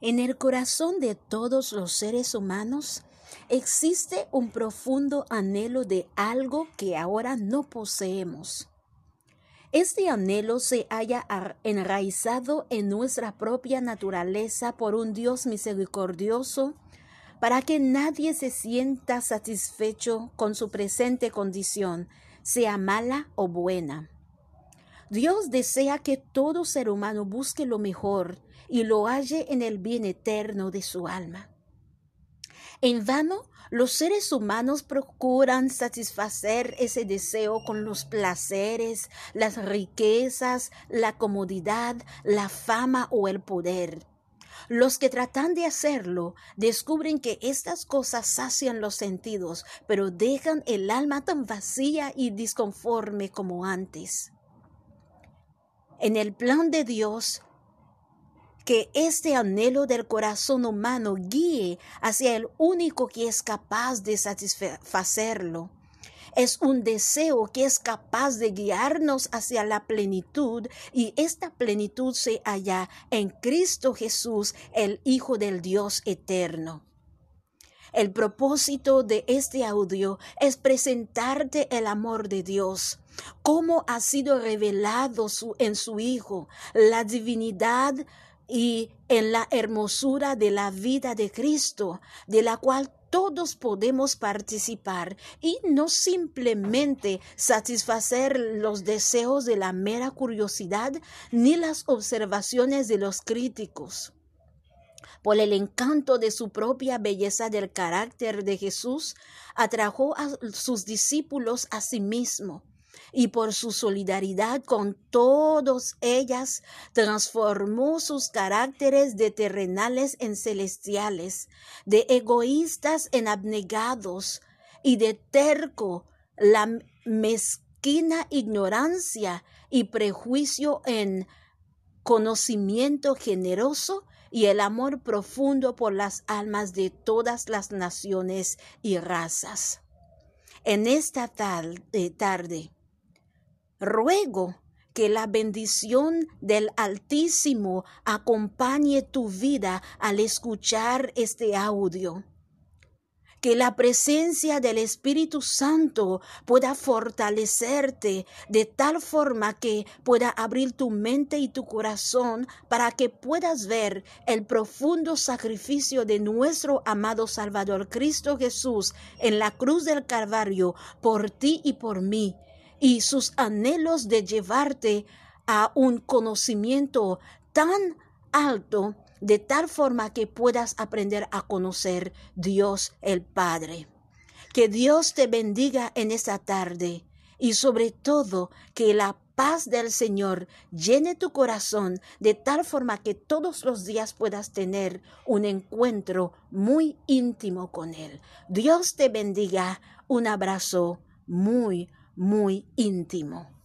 En el corazón de todos los seres humanos existe un profundo anhelo de algo que ahora no poseemos. Este anhelo se haya enraizado en nuestra propia naturaleza por un Dios misericordioso para que nadie se sienta satisfecho con su presente condición, sea mala o buena. Dios desea que todo ser humano busque lo mejor y lo halle en el bien eterno de su alma. En vano, los seres humanos procuran satisfacer ese deseo con los placeres, las riquezas, la comodidad, la fama o el poder. Los que tratan de hacerlo descubren que estas cosas sacian los sentidos, pero dejan el alma tan vacía y disconforme como antes. En el plan de Dios, que este anhelo del corazón humano guíe hacia el único que es capaz de satisfacerlo. Es un deseo que es capaz de guiarnos hacia la plenitud y esta plenitud se halla en Cristo Jesús, el Hijo del Dios eterno. El propósito de este audio es presentarte el amor de Dios, cómo ha sido revelado en su Hijo, la divinidad y en la hermosura de la vida de Cristo, de la cual todos podemos participar y no simplemente satisfacer los deseos de la mera curiosidad ni las observaciones de los críticos. Por el encanto de su propia belleza del carácter de Jesús, atrajo a sus discípulos a sí mismo y por su solidaridad con todas ellas transformó sus caracteres de terrenales en celestiales, de egoístas en abnegados y de terco la mezquina ignorancia y prejuicio en conocimiento generoso y el amor profundo por las almas de todas las naciones y razas. En esta tarde, ruego que la bendición del Altísimo acompañe tu vida al escuchar este audio que la presencia del Espíritu Santo pueda fortalecerte de tal forma que pueda abrir tu mente y tu corazón para que puedas ver el profundo sacrificio de nuestro amado Salvador Cristo Jesús en la cruz del Calvario por ti y por mí y sus anhelos de llevarte a un conocimiento tan alto de tal forma que puedas aprender a conocer Dios el Padre. Que Dios te bendiga en esta tarde y sobre todo que la paz del Señor llene tu corazón de tal forma que todos los días puedas tener un encuentro muy íntimo con Él. Dios te bendiga. Un abrazo muy, muy íntimo.